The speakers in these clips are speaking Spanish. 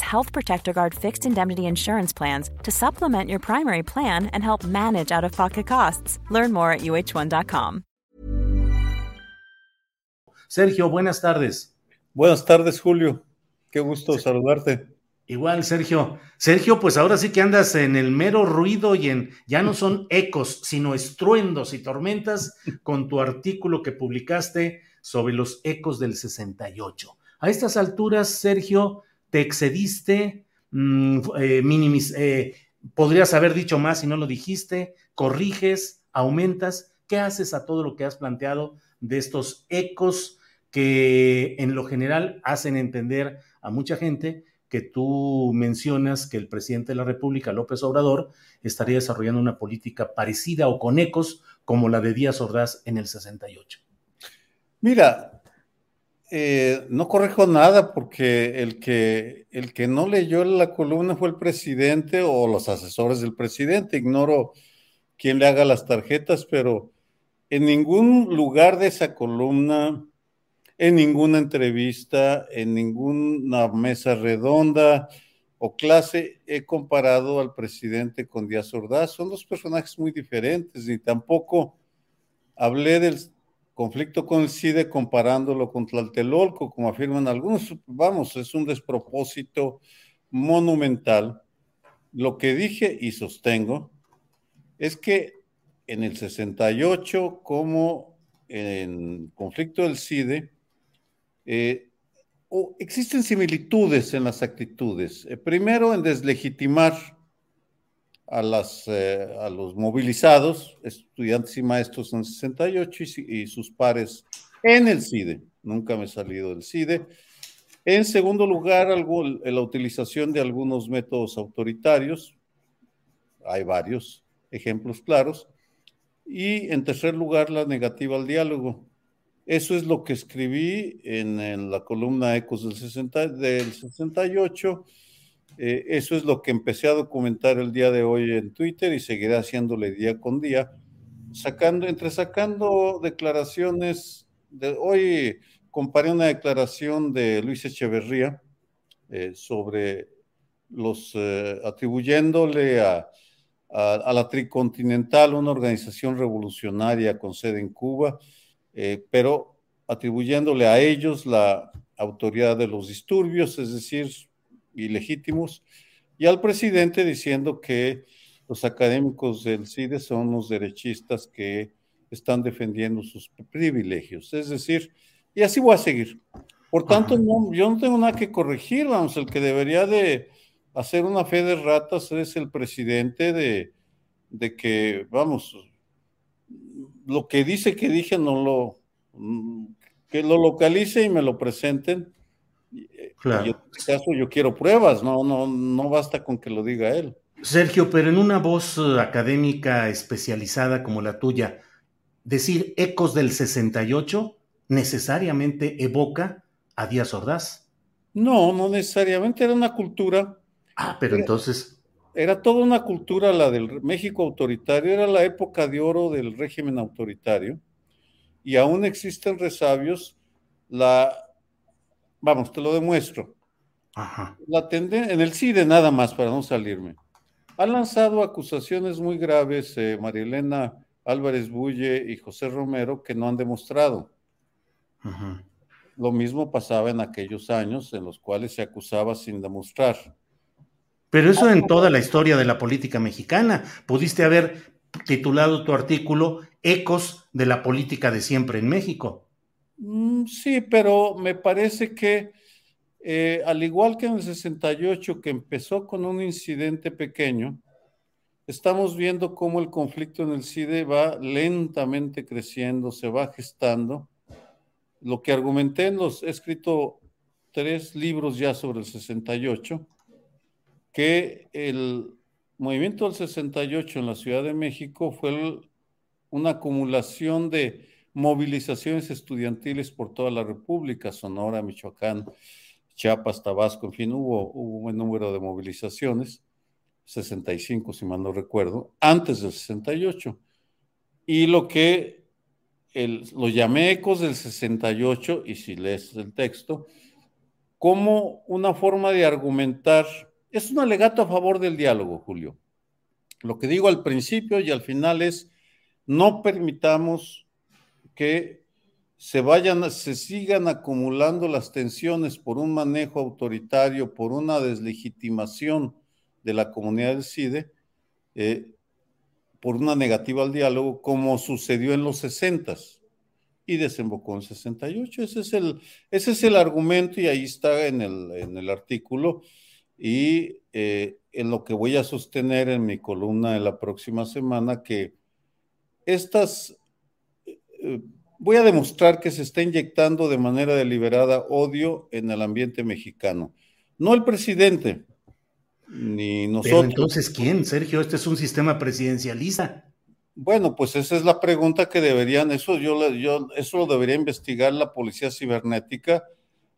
Health Protector Guard fixed indemnity insurance plans to supplement your primary plan and help manage out of pocket costs. Learn more at uh1.com. Sergio, buenas tardes. Buenas tardes, Julio. Qué gusto saludarte. Igual, Sergio. Sergio, pues ahora sí que andas en el mero ruido y en ya no son ecos, sino estruendos y tormentas con tu artículo que publicaste sobre los ecos del 68. A estas alturas, Sergio, te excediste, mmm, eh, eh, podrías haber dicho más si no lo dijiste, corriges, aumentas. ¿Qué haces a todo lo que has planteado de estos ecos que en lo general hacen entender a mucha gente que tú mencionas que el presidente de la República, López Obrador, estaría desarrollando una política parecida o con ecos como la de Díaz Ordaz en el 68. Mira, eh, no corrijo nada porque el que, el que no leyó la columna fue el presidente o los asesores del presidente. Ignoro quién le haga las tarjetas, pero en ningún lugar de esa columna en ninguna entrevista, en ninguna mesa redonda o clase he comparado al presidente con Díaz Ordaz. Son dos personajes muy diferentes y tampoco hablé del conflicto con el CIDE comparándolo con Tlatelolco, como afirman algunos. Vamos, es un despropósito monumental. Lo que dije y sostengo es que en el 68, como en conflicto del CIDE, eh, existen similitudes en las actitudes. Eh, primero, en deslegitimar a, las, eh, a los movilizados, estudiantes y maestros en 68 y, y sus pares en el CIDE. Nunca me he salido del CIDE. En segundo lugar, algo, la utilización de algunos métodos autoritarios. Hay varios ejemplos claros. Y en tercer lugar, la negativa al diálogo. Eso es lo que escribí en, en la columna Ecos del, 60, del 68. Eh, eso es lo que empecé a documentar el día de hoy en Twitter y seguiré haciéndole día con día, sacando, entre sacando declaraciones. De, hoy comparé una declaración de Luis Echeverría eh, sobre los eh, atribuyéndole a, a, a, la Tricontinental, una organización revolucionaria con sede en Cuba, pero atribuyéndole a ellos la autoridad de los disturbios, es decir, ilegítimos, y al presidente diciendo que los académicos del CIDE son los derechistas que están defendiendo sus privilegios. Es decir, y así voy a seguir. Por tanto, no, yo no tengo nada que corregir, vamos, el que debería de hacer una fe de ratas es el presidente de, de que, vamos, lo que dice que dije no lo, que lo localice y me lo presenten. Claro. Y en este caso yo quiero pruebas, no, no, no basta con que lo diga él. Sergio, pero en una voz eh, académica especializada como la tuya, decir ecos del 68 necesariamente evoca a Díaz Ordaz. No, no necesariamente, era una cultura. Ah, pero era, entonces. Era toda una cultura la del México autoritario, era la época de oro del régimen autoritario, y aún existen resabios. La, vamos, te lo demuestro. Ajá. La tendencia, en el CIDE nada más, para no salirme. Han lanzado acusaciones muy graves eh, Marielena Álvarez Bulle y José Romero que no han demostrado. Ajá. Lo mismo pasaba en aquellos años en los cuales se acusaba sin demostrar. Pero eso en toda la historia de la política mexicana. Pudiste haber titulado tu artículo Ecos de la política de siempre en México. Mm, sí, pero me parece que eh, al igual que en el 68, que empezó con un incidente pequeño, estamos viendo cómo el conflicto en el CIDE va lentamente creciendo, se va gestando. Lo que argumenté en los, he escrito tres libros ya sobre el 68, que el movimiento del 68 en la Ciudad de México fue una acumulación de movilizaciones estudiantiles por toda la República, Sonora, Michoacán, Chiapas, Tabasco, en fin, hubo, un buen número de movilizaciones, 65 si mal no recuerdo, antes del 68. Y lo que lo llamé ecos del 68, y si lees el texto, como una forma de argumentar, es un alegato a favor del diálogo, Julio. Lo que digo al principio y al final es, no permitamos que se vayan, se sigan acumulando las tensiones por un manejo autoritario, por una deslegitimación de la comunidad del CIDE, eh, por una negativa al diálogo, como sucedió en los 60 y desembocó en 68. Ese es el, ese es el argumento y ahí está en el, en el artículo y eh, en lo que voy a sostener en mi columna de la próxima semana, que estas... Eh, voy a demostrar que se está inyectando de manera deliberada odio en el ambiente mexicano. No el presidente, ni nosotros. Pero entonces, ¿quién, Sergio? Este es un sistema presidencialista. Bueno, pues esa es la pregunta que deberían, eso yo, yo eso lo debería investigar la Policía Cibernética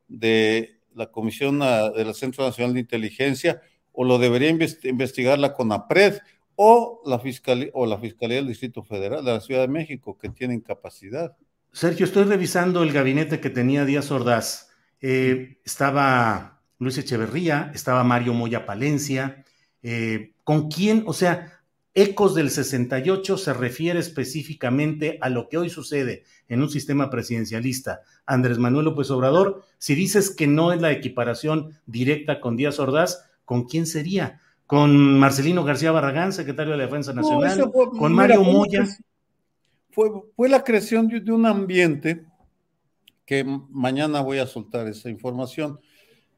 de la Comisión ah, del Centro Nacional de Inteligencia, o lo debería investigar la CONAPRED, o la Fiscalía, o la Fiscalía del Distrito Federal de la Ciudad de México, que tienen capacidad. Sergio, estoy revisando el gabinete que tenía Díaz Ordaz. Eh, estaba Luis Echeverría, estaba Mario Moya Palencia. Eh, ¿Con quién? O sea, Ecos del 68 se refiere específicamente a lo que hoy sucede en un sistema presidencialista. Andrés Manuel López Obrador, si dices que no es la equiparación directa con Díaz Ordaz, ¿con quién sería? ¿Con Marcelino García Barragán, secretario de la Defensa Nacional? ¿Con Mario Moya? fue, la creación de, un ambiente que mañana voy a soltar esa información.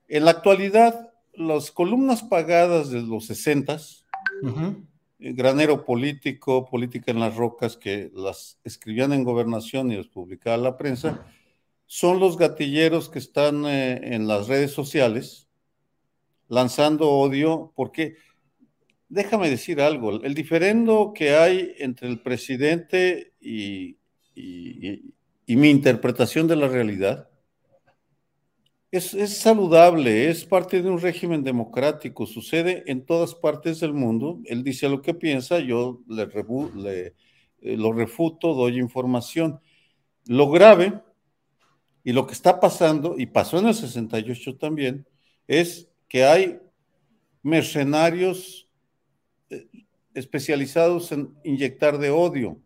En la actualidad, las columnas pagadas de los 60 eh, granero político, política en las rocas, que las escribían en gobernación y las publicaba la prensa, son los gatilleros que están eh, en las redes sociales lanzando odio, porque déjame decir algo, el diferendo que hay entre el presidente y, mi interpretación de la realidad es, saludable, es parte de un régimen democrático, sucede en todas partes del mundo, él dice lo que piensa, yo eh, lo refuto, doy información. Lo grave y lo que está pasando, y pasó en el 68 también, es que hay mercenarios especializados en inyectar de odio.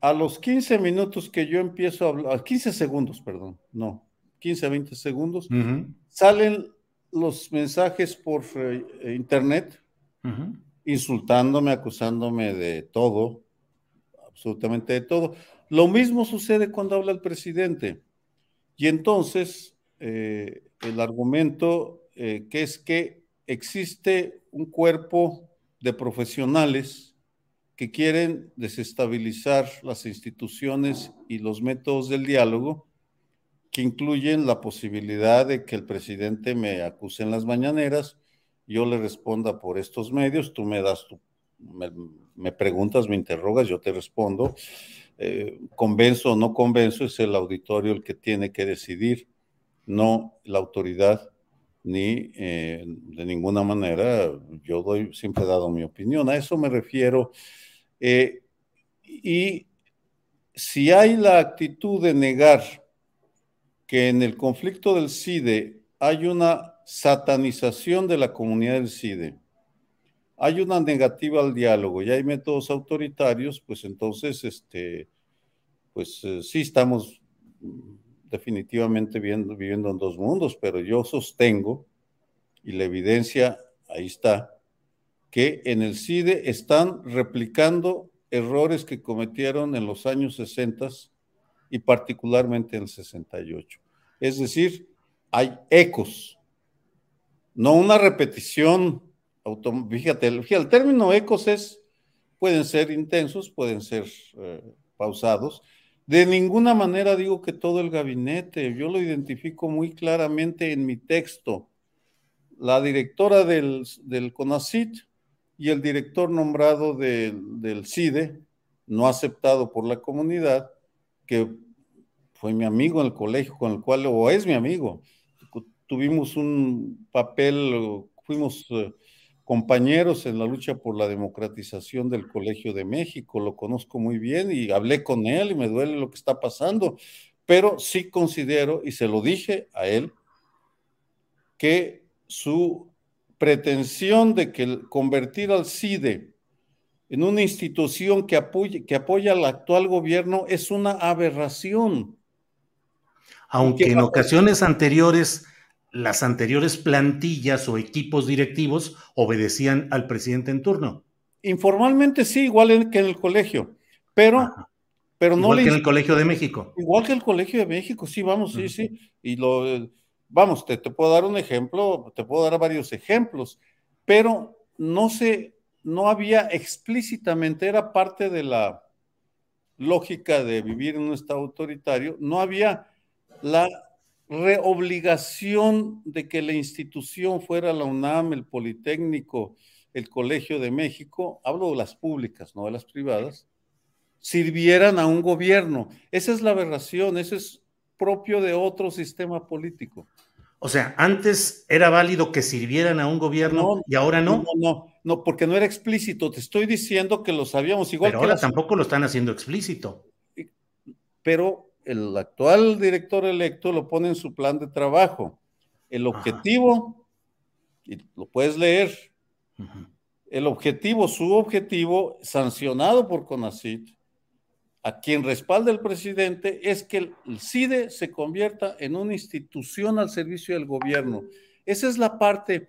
A los 15 minutos que yo empiezo a hablar, 15 segundos, perdón, no, 15, 20 segundos, salen los mensajes por eh, internet insultándome, acusándome de todo, absolutamente de todo. Lo mismo sucede cuando habla el presidente. Y entonces, eh, el argumento eh, que es que existe un cuerpo de profesionales que quieren desestabilizar las instituciones y los métodos del diálogo, que incluyen la posibilidad de que el presidente me acuse en las mañaneras, yo le responda por estos medios, tú me das tu, me, preguntas, me interrogas, yo te respondo. Eh, convenzo o no convenzo, es el auditorio el que tiene que decidir, no la autoridad ni eh, de ninguna manera yo doy, siempre he dado mi opinión. A eso me refiero. Eh, y si hay la actitud de negar que en el conflicto del CIDE hay una satanización de la comunidad del CIDE, hay una negativa al diálogo y hay métodos autoritarios, pues entonces, este, pues eh, sí estamos definitivamente viviendo en dos mundos, pero yo sostengo, y la evidencia ahí está, que en el CIDE están replicando errores que cometieron en los años 60 y particularmente en el 68. Es decir, hay ecos, no una repetición. Fíjate, el término ecos es, pueden ser intensos, pueden ser eh, pausados. De ninguna manera digo que todo el gabinete, yo lo identifico muy claramente en mi texto. La directora del, CONACIT y el director nombrado del CIDE, no aceptado por la comunidad, que fue mi amigo en el colegio, con el cual, o es mi amigo, tuvimos un papel, fuimos eh, compañeros en la lucha por la democratización del Colegio de México, lo conozco muy bien y hablé con él y me duele lo que está pasando, pero sí considero, y se lo dije a él, que su pretensión de que convertir al CIDE en una institución que, apoye, que apoya al actual gobierno es una aberración. Aunque en ocasiones anteriores las anteriores plantillas o equipos directivos obedecían al presidente en turno. Informalmente sí, igual que en el colegio, pero, pero no igual que en el Colegio de México. Igual que el Colegio de México, sí, vamos, sí, sí. Y lo, vamos, te, te, puedo dar un ejemplo, te puedo dar varios ejemplos, pero no sé, no había explícitamente, era parte de la lógica de vivir en un estado autoritario, no había la reobligación de que la institución fuera la UNAM, el Politécnico, el Colegio de México, hablo de las públicas, no de las privadas, sirvieran a un gobierno. Esa es la aberración, eso es propio de otro sistema político. O sea, antes era válido que sirvieran a un gobierno y ahora no. No, no, no, porque no era explícito. Te estoy diciendo que lo sabíamos igual Pero que ahora tampoco lo están haciendo explícito. Pero el actual director electo lo pone en su plan de trabajo. El objetivo, y lo puedes leer, el objetivo, su objetivo, sancionado por CONACIT, a quien respalda el presidente, es que el CIDE se convierta en una institución al servicio del gobierno. Esa es la parte,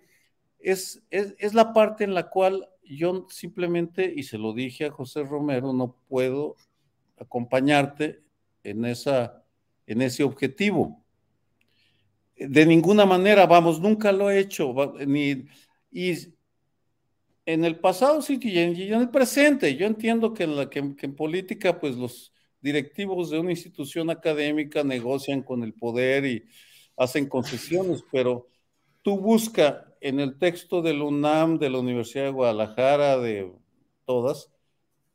es, es, es la parte en la cual yo simplemente, y se lo dije a José Romero, no puedo acompañarte en, esa, en ese objetivo. De ninguna manera, vamos, nunca lo he hecho, ni, y en el pasado sí y en, el presente. Yo entiendo que en, la, que, en política, pues los directivos de una institución académica negocian con el poder y hacen concesiones, pero tú busca en el texto del UNAM, de la Universidad de Guadalajara, de todas,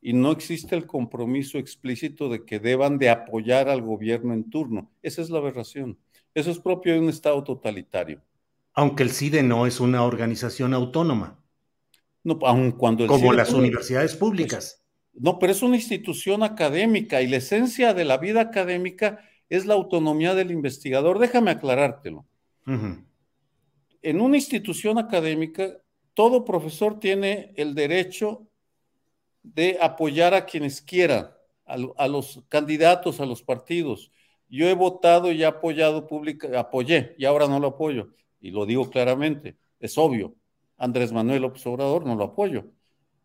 y no existe el compromiso explícito de que deban de apoyar al gobierno en turno. Esa es la aberración. Eso es propio de un Estado totalitario. Aunque el CIDE no es una organización autónoma. No, aun cuando el Como las universidades públicas. no, pero es una institución académica y la esencia de la vida académica es la autonomía del investigador. Déjame aclarártelo. En una institución académica, todo profesor tiene el derecho de apoyar a quienes quieran, a, los candidatos, a los partidos. Yo he votado y apoyado pública, apoyé y ahora no lo apoyo. Y lo digo claramente, es obvio. Andrés Manuel López Obrador no lo apoyo.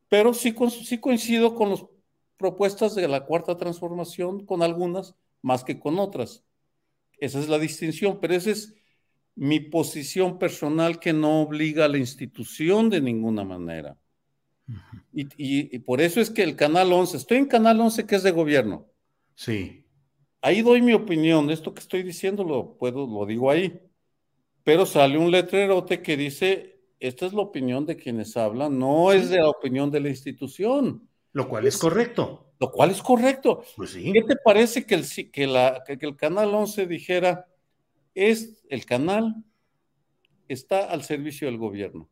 Pero sí, sí coincido con las propuestas de la cuarta transformación, con algunas más que con otras. Esa es la distinción, pero esa es mi posición personal que no obliga a la institución de ninguna manera. Y, por eso es que el Canal 11, estoy en Canal 11 que es de gobierno. Sí. Ahí doy mi opinión, esto que estoy diciendo lo, puedo, lo digo ahí. Pero sale un letrerote que dice, esta es la opinión de quienes hablan, no es de la opinión de la institución. Lo cual es, correcto. Lo cual es correcto. Pues sí. ¿Qué te parece que el, que, la, que el Canal 11 dijera, es el canal está al servicio del gobierno?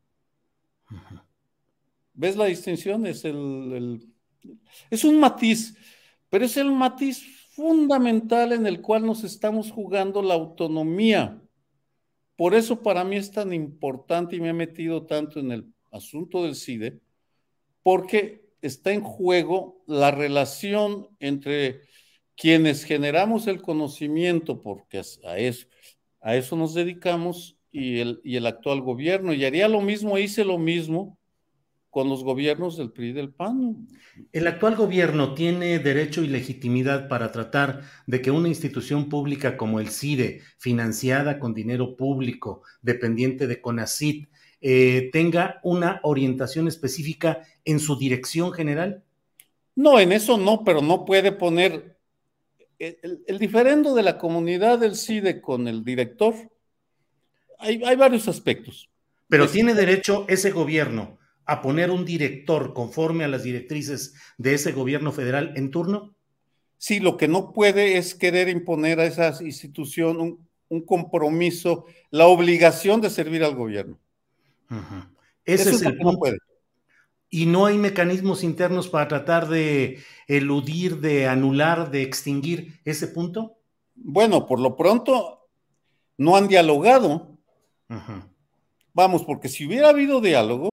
¿Ves la distinción? Es, el, es un matiz, pero es el matiz fundamental en el cual nos estamos jugando la autonomía. Por eso para mí es tan importante y me he metido tanto en el asunto del CIDE, porque está en juego la relación entre quienes generamos el conocimiento, porque a eso, a eso nos dedicamos, y el, y el actual gobierno. Y haría lo mismo, hice lo mismo con los gobiernos del PRI y del PAN. ¿El actual gobierno tiene derecho y legitimidad para tratar de que una institución pública como el CIDE, financiada con dinero público, dependiente de CONACIT, eh, tenga una orientación específica en su dirección general? No, en eso no, pero no puede poner el, diferendo de la comunidad del CIDE con el director. Hay, hay varios aspectos. Pero tiene derecho ese gobierno a poner un director conforme a las directrices de ese gobierno federal en turno? Sí, lo que no puede es querer imponer a esa institución un, compromiso, la obligación de servir al gobierno. Ese es, el punto. Y no hay mecanismos internos para tratar de eludir, de anular, de extinguir ese punto. Bueno, por lo pronto no han dialogado. Vamos, porque si hubiera habido diálogo,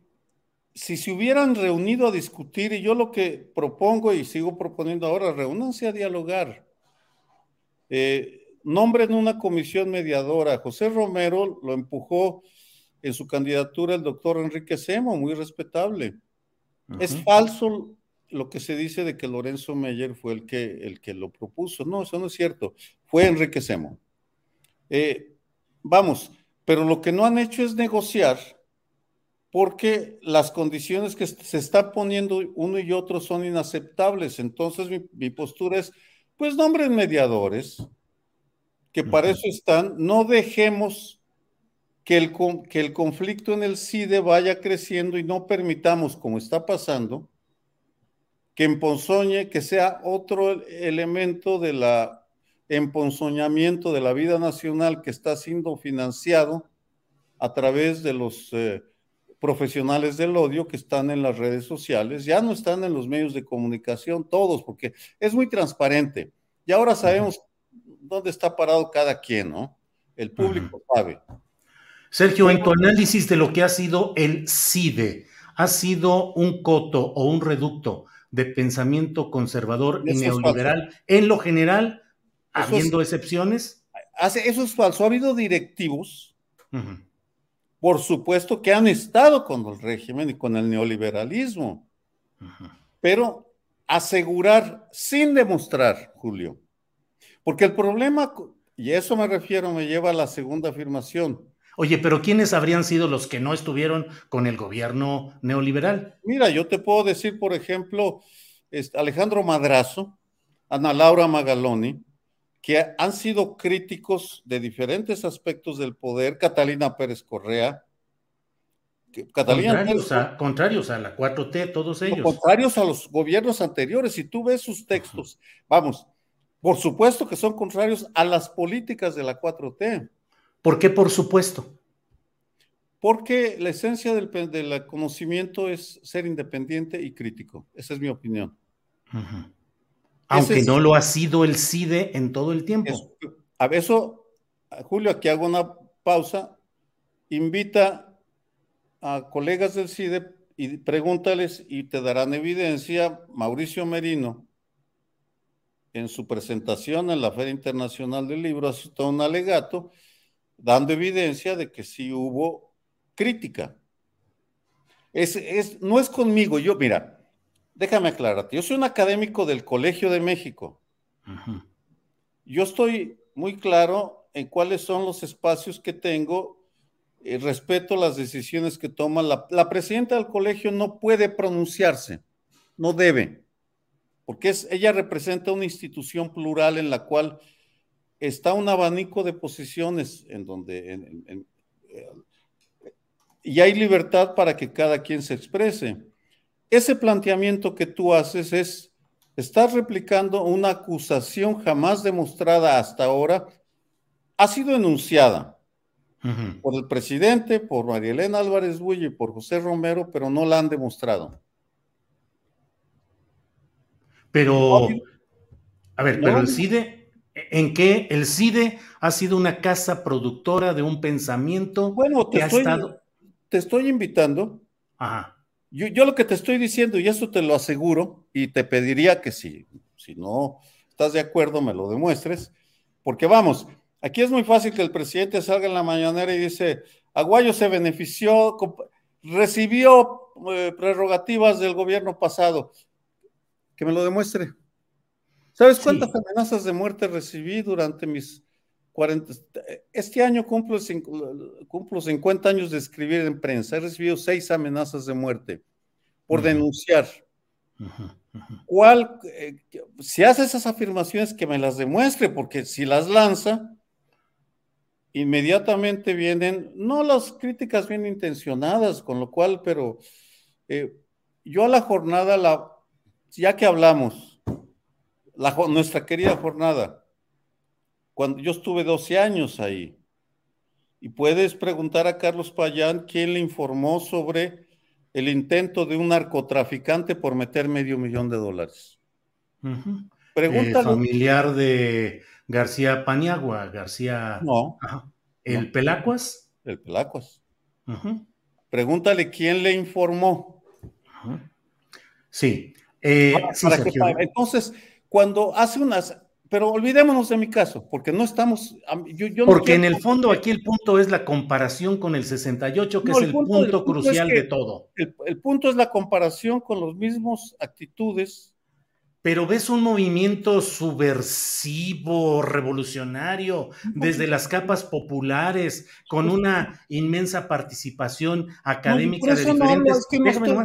Si se hubieran reunido a discutir, y yo lo que propongo y sigo proponiendo ahora, reúnanse a dialogar. Eh, nombren una comisión mediadora. José Romero lo empujó en su candidatura el doctor Enrique Semo, muy respetable. Es falso lo que se dice de que Lorenzo Meyer fue el que, el que lo propuso. No, eso no es cierto. Fue Enrique Semo. Eh, vamos, pero lo que no han hecho es negociar porque las condiciones que se está poniendo uno y otro son inaceptables. Entonces mi, postura es, pues nombren mediadores, que para eso están, no dejemos que el, que el conflicto en el CIDE vaya creciendo y no permitamos, como está pasando, que emponzoñe, que sea otro elemento de la emponzoñamiento de la vida nacional que está siendo financiado a través de los... Eh, profesionales del odio que están en las redes sociales, ya no están en los medios de comunicación, todos, porque es muy transparente. Y ahora sabemos dónde está parado cada quien, ¿no? El público sabe. Sergio, en tu análisis de lo que ha sido el CIDE, ¿ha sido un coto o un reducto de pensamiento conservador y neoliberal en lo general, habiendo excepciones? Hace, eso es falso. Ha habido directivos por supuesto que han estado con el régimen y con el neoliberalismo, pero asegurar sin demostrar, Julio, porque el problema, y eso me refiero, me lleva a la segunda afirmación. Oye, pero ¿quiénes habrían sido los que no estuvieron con el gobierno neoliberal? Mira, yo te puedo decir, por ejemplo, Alejandro Madrazo, Ana Laura Magaloni, que han sido críticos de diferentes aspectos del poder, Catalina Pérez Correa, Catalina contrarios, a, contrarios a la 4T, todos ellos. contrarios a los gobiernos anteriores, si tú ves sus textos, vamos, por supuesto que son contrarios a las políticas de la 4T. ¿Por qué por supuesto? Porque la esencia del, del conocimiento es ser independiente y crítico. Esa es mi opinión. Aunque no lo ha sido el CIDE en todo el tiempo. a eso, Julio, aquí hago una pausa. Invita a colegas del CIDE y pregúntales y te darán evidencia. Mauricio Merino, en su presentación en la Feria Internacional del Libro, ha un alegato dando evidencia de que sí hubo crítica. Es, es, no es conmigo, yo, mira, déjame aclararte, yo soy un académico del Colegio de México. Yo estoy muy claro en cuáles son los espacios que tengo. Eh, respeto las decisiones que toma la, la presidenta del colegio. No puede pronunciarse, no debe, porque es, ella representa una institución plural en la cual está un abanico de posiciones en donde en, en, eh, y hay libertad para que cada quien se exprese. Ese planteamiento que tú haces es, estás replicando una acusación jamás demostrada hasta ahora, ha sido enunciada uh -huh. por el presidente, por María Elena Álvarez Bulle y por José Romero, pero no la han demostrado. Pero, a ver, pero el CIDE, ¿en qué el CIDE ha sido una casa productora de un pensamiento bueno, te que estoy, ha estado... te estoy invitando. Ajá. Yo, yo, lo que te estoy diciendo, y eso te lo aseguro, y te pediría que si, si no estás de acuerdo, me lo demuestres, porque vamos, aquí es muy fácil que el presidente salga en la mañanera y dice, Aguayo se benefició, recibió eh, prerrogativas del gobierno pasado. Que me lo demuestre. ¿Sabes cuántas sí. amenazas de muerte recibí durante mis 40? Este año cumplo, cumplo 50 años de escribir en prensa. He recibido seis amenazas de muerte por uh -huh. denunciar. Uh -huh. Uh -huh. ¿Cuál? Eh, si hace esas afirmaciones, que me las demuestre, porque si las lanza, inmediatamente vienen, no las críticas bien intencionadas, con lo cual, pero eh, yo a la jornada la ya que hablamos, la, nuestra querida jornada, cuando yo estuve 12 años ahí, y puedes preguntar a Carlos Payán quién le informó sobre el intento de un narcotraficante por meter medio millón de dólares. Uh -huh. Pregúntale. Eh, familiar de García Paniagua, García. No. Ajá. ¿El no. Pelacuas? El Pelacuas. Uh -huh. Pregúntale quién le informó. Uh -huh. Sí. Eh, para, sí, para que, entonces, cuando hace unas, pero olvidémonos de mi caso, porque no estamos. Yo, yo porque no en el fondo aquí el punto es la comparación con el 68, que no, es el, punto, punto, punto, crucial es que de todo. El, el, punto es la comparación con los mismos actitudes. Pero ves un movimiento subversivo, revolucionario, desde las capas populares, con una inmensa participación académica no, de diferentes.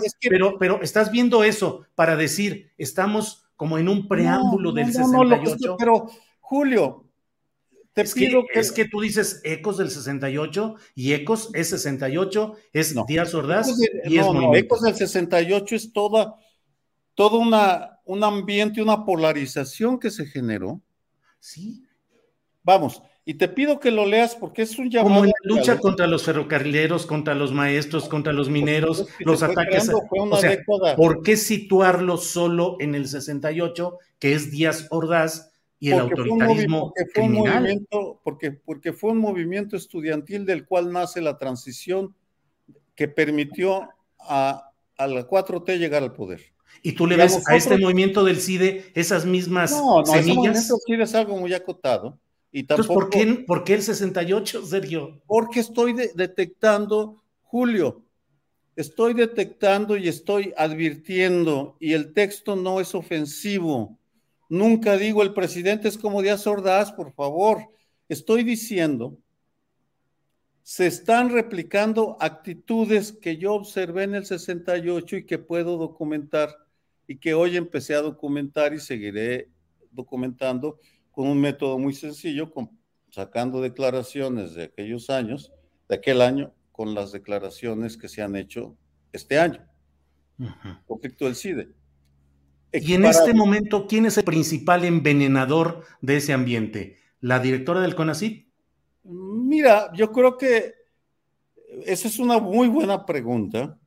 es que... pero, pero estás viendo eso para decir, estamos como en un preámbulo del 68. pero, Julio, te es pido que, que, Es que tú dices ecos del 68 y ecos es 68, es no. Díaz Ordaz de, y no, es no, ecos del 68 es toda, toda una un ambiente, una polarización que se generó. Sí. Vamos, y te pido que lo leas porque es un llamado. Como en la lucha contra los ferrocarrileros, contra los maestros, contra los mineros, los ataques. Creando, o sea. ¿Por qué situarlo solo en el 68, que es Díaz Ordaz y el porque autoritarismo fue porque criminal? Fue un movimiento, porque, porque fue un movimiento estudiantil del cual nace la transición que permitió a, a la 4T llegar al poder. Y tú le ves a, nosotros, a, este movimiento del CIDE esas mismas no, no, semillas. Ese CIDE es algo muy acotado. Y Entonces, ¿por qué, ¿por qué el 68, Sergio? Porque estoy de, detectando, Julio, estoy detectando y estoy advirtiendo, y el texto no es ofensivo. Nunca digo el presidente es como Díaz Ordaz, por favor. Estoy diciendo, se están replicando actitudes que yo observé en el 68 y que puedo documentar y que hoy empecé a documentar y seguiré documentando con un método muy sencillo, con, sacando declaraciones de aquellos años, de aquel año, con las declaraciones que se han hecho este año. Uh -huh. Conflicto del CIDE. Y en este momento, ¿quién es el principal envenenador de ese ambiente? ¿La directora del CONACYT? Mira, yo creo que esa es una muy buena pregunta.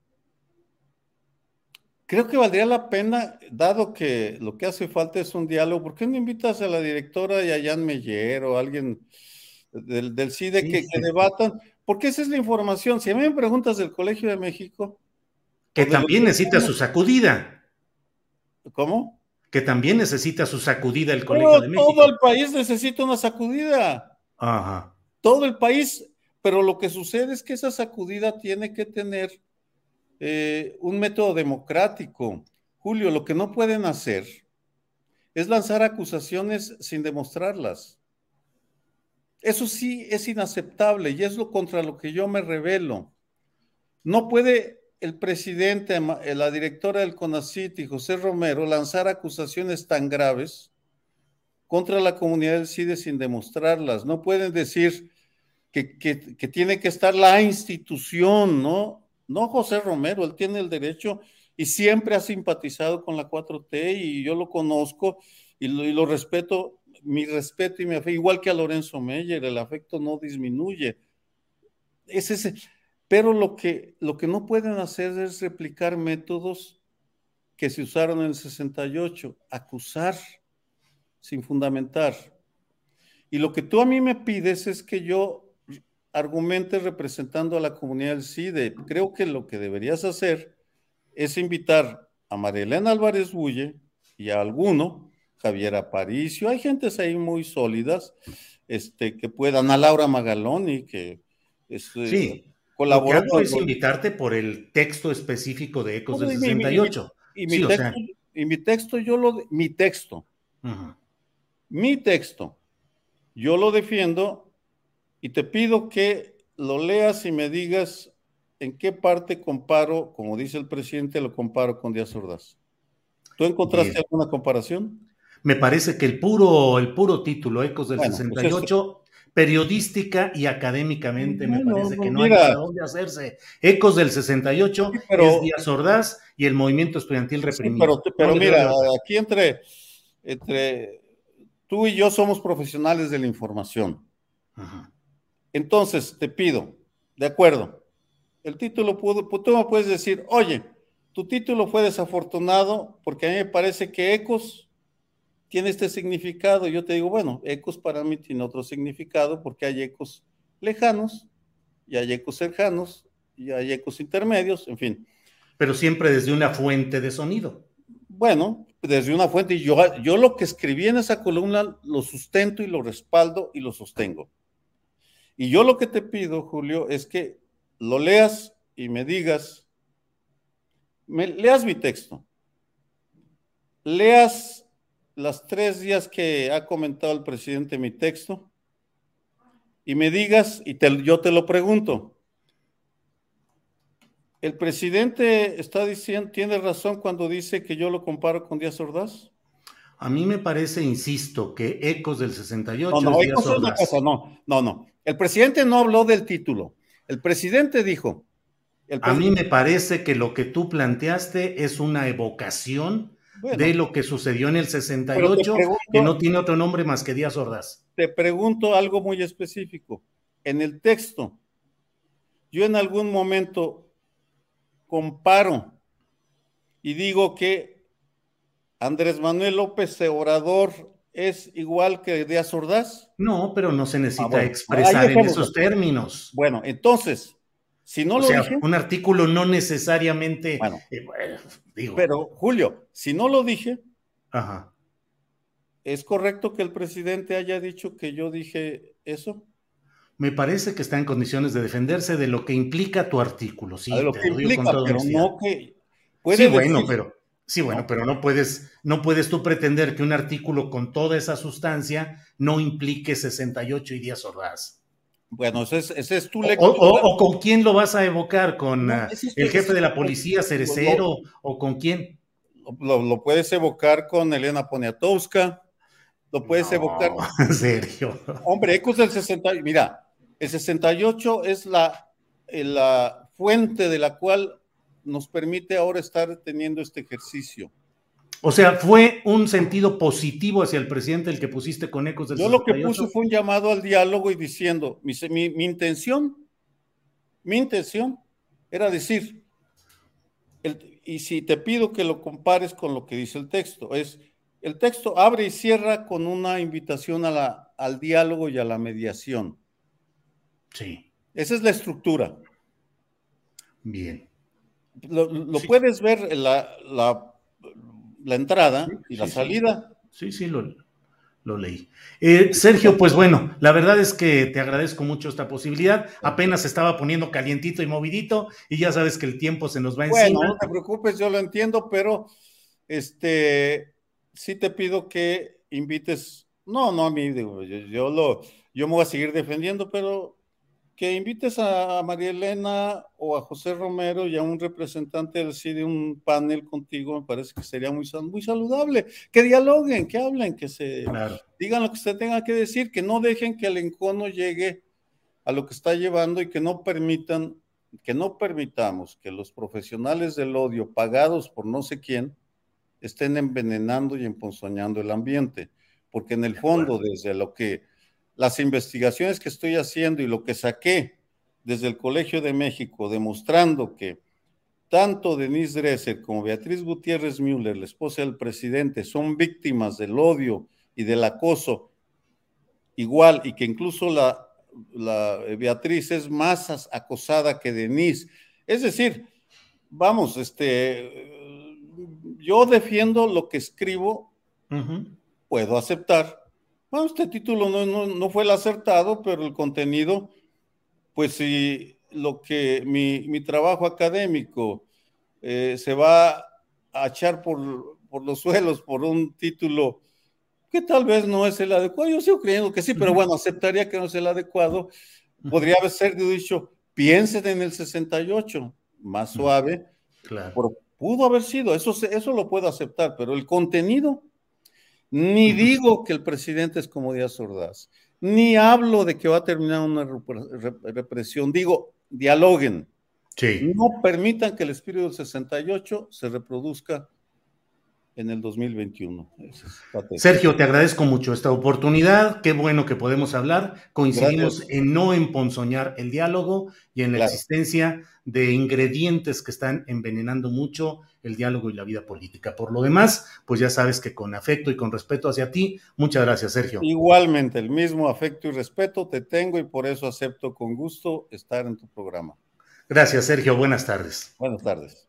Creo que valdría la pena, dado que lo que hace falta es un diálogo, ¿por qué no invitas a la directora y a Jan Meyer o a alguien del, del CIDE sí, que, sí. que, debatan? Porque esa es la información. Si a mí me preguntas del Colegio de México. Que también necesita su sacudida. ¿Cómo? Que también necesita su sacudida el Colegio de México. Todo el país necesita una sacudida. Ajá. Todo el país. Pero lo que sucede es que esa sacudida tiene que tener eh, un método democrático. Julio, lo que no pueden hacer es lanzar acusaciones sin demostrarlas. Eso sí es inaceptable y es lo contra lo que yo me revelo. No puede el presidente, la directora del CONACIT y José Romero lanzar acusaciones tan graves contra la comunidad del CIDE sin demostrarlas. No pueden decir que, que tiene que estar la institución, ¿no? No José Romero, él tiene el derecho y siempre ha simpatizado con la 4T y yo lo conozco y lo, respeto, mi respeto y mi afecto, igual que a Lorenzo Meyer, el afecto no disminuye. Es ese, pero lo que, lo que no pueden hacer es replicar métodos que se usaron en el 68, acusar sin fundamentar. Y lo que tú a mí me pides es que yo argumente representando a la comunidad del CIDE. Creo que lo que deberías hacer es invitar a Marilena Álvarez Bulle y a alguno, Javier Aparicio, hay gentes ahí muy sólidas, este, que puedan, a Laura Magaloni, que es, eh, sí. Colaborar. es invitarte por el texto específico de Ecos del 68. Y mi, texto, y mi texto, yo lo, mi texto, mi texto, yo lo defiendo y te pido que lo leas y me digas en qué parte comparo, como dice el presidente, lo comparo con Díaz Ordaz. ¿Tú encontraste alguna comparación? Me parece que el puro, el puro título, Ecos del 68, pues periodística y académicamente, me parece que no hay para dónde hacerse. Ecos del 68 es Díaz Ordaz y el movimiento estudiantil reprimido. pero, mira, aquí entre, entre tú y yo somos profesionales de la información. Ajá. Entonces, te pido, de acuerdo, el título pudo, tú me puedes decir, oye, tu título fue desafortunado porque a mí me parece que ecos tiene este significado. Yo te digo, bueno, ecos para mí tiene otro significado porque hay ecos lejanos y hay ecos cercanos y hay ecos intermedios, en fin. Pero siempre desde una fuente de sonido. Bueno, desde una fuente. Y yo, yo lo que escribí en esa columna lo sustento y lo respaldo y lo sostengo. Y yo lo que te pido, Julio, es que lo leas y me digas, leas mi texto, leas las tres días que ha comentado el presidente mi texto y me digas, y yo te lo pregunto, ¿el presidente está diciendo, tiene razón cuando dice que yo lo comparo con Díaz Ordaz? A mí me parece, insisto, que Ecos del 68 no, no, Ecos es una cosa, no, no, no. El presidente no habló del título. El presidente dijo. A mí me parece que lo que tú planteaste es una evocación de lo que sucedió en el 68, que no tiene otro nombre más que Díaz Ordaz. Te pregunto algo muy específico. En el texto, yo en algún momento comparo y digo que Andrés Manuel López Obrador es igual que Díaz Ordaz? No, pero no se necesita ah, expresar en esos términos. Bueno, entonces, si no lo sea, dije, un artículo no necesariamente. Bueno, eh, digo. Pero, Julio, si no lo dije, Ajá. ¿es correcto que el presidente haya dicho que yo dije eso? Me parece que está en condiciones de defenderse de lo que implica tu artículo. Sí, de lo que implica, pero no que. Puede sí, bueno, pero Sí, bueno, pero no puedes, no puedes tú pretender que un artículo con toda esa sustancia no implique 68 y días Ordaz. Bueno, ese es, ese es tu lectura. O, con quién lo vas a evocar? ¿Con ah, el jefe de la policía, Cerecero? ¿O con quién? Lo, puedes evocar con Elena Poniatowska. Lo puedes evocar. En serio. Hombre, Ecos del 68. Mira, el 68 es la, la fuente de la cual nos permite ahora estar teniendo este ejercicio. O sea, fue un sentido positivo hacia el presidente el que pusiste con ecos del Yo lo que puse fue un llamado al diálogo y diciendo, mi, mi, intención, mi intención era decir, y si te pido que lo compares con lo que dice el texto, es, el texto abre y cierra con una invitación a la, al diálogo y a la mediación. Sí. Esa es la estructura. Bien. Lo, puedes ver la, la, entrada y la salida. Sí, sí, lo, lo leí. Eh, Sergio, pues bueno, la verdad es que te agradezco mucho esta posibilidad. Apenas estaba poniendo calientito y movidito y ya sabes que el tiempo se nos va encima. Bueno, no te preocupes, yo lo entiendo, pero este sí te pido que invites No, no, a mí, digo, yo, lo, yo me voy a seguir defendiendo, pero que invites a María Elena o a José Romero y a un representante del CIDE un panel contigo, me parece que sería muy, muy saludable. Que dialoguen, que hablen, que se digan lo que se tenga que decir, que no dejen que el encono llegue a lo que está llevando y que no permitan, que no permitamos que los profesionales del odio pagados por no sé quién estén envenenando y emponzoñando el ambiente, porque en el fondo, desde lo que las investigaciones que estoy haciendo y lo que saqué desde el Colegio de México, demostrando que tanto Denise Dresser como Beatriz Gutiérrez Müller, la esposa del presidente, son víctimas del odio y del acoso igual, y que incluso la, la Beatriz es más acosada que Denise. Es decir, vamos, este, yo defiendo lo que escribo, puedo aceptar. Bueno, este título no, fue el acertado, pero el contenido, pues si lo que mi, trabajo académico eh, se va a echar por, por, los suelos por un título que tal vez no es el adecuado, yo sigo creyendo que sí, pero bueno, aceptaría que no es el adecuado. Podría haber sido dicho, piensen en el 68, más suave, claro. Pudo haber sido, eso, eso lo puedo aceptar, pero el contenido, ni digo que el presidente es como Díaz Ordaz, ni hablo de que va a terminar una represión, digo, dialoguen. No permitan que el espíritu del 68 se reproduzca en el 2021. Sergio, te agradezco mucho esta oportunidad. Qué bueno que podemos hablar. Coincidimos en no emponzoñar el diálogo y en la existencia de ingredientes que están envenenando mucho el diálogo y la vida política. Por lo demás, pues ya sabes que con afecto y con respeto hacia ti, muchas gracias, Sergio. Igualmente, el mismo afecto y respeto te tengo y por eso acepto con gusto estar en tu programa. Gracias, Sergio. Buenas tardes. Buenas tardes.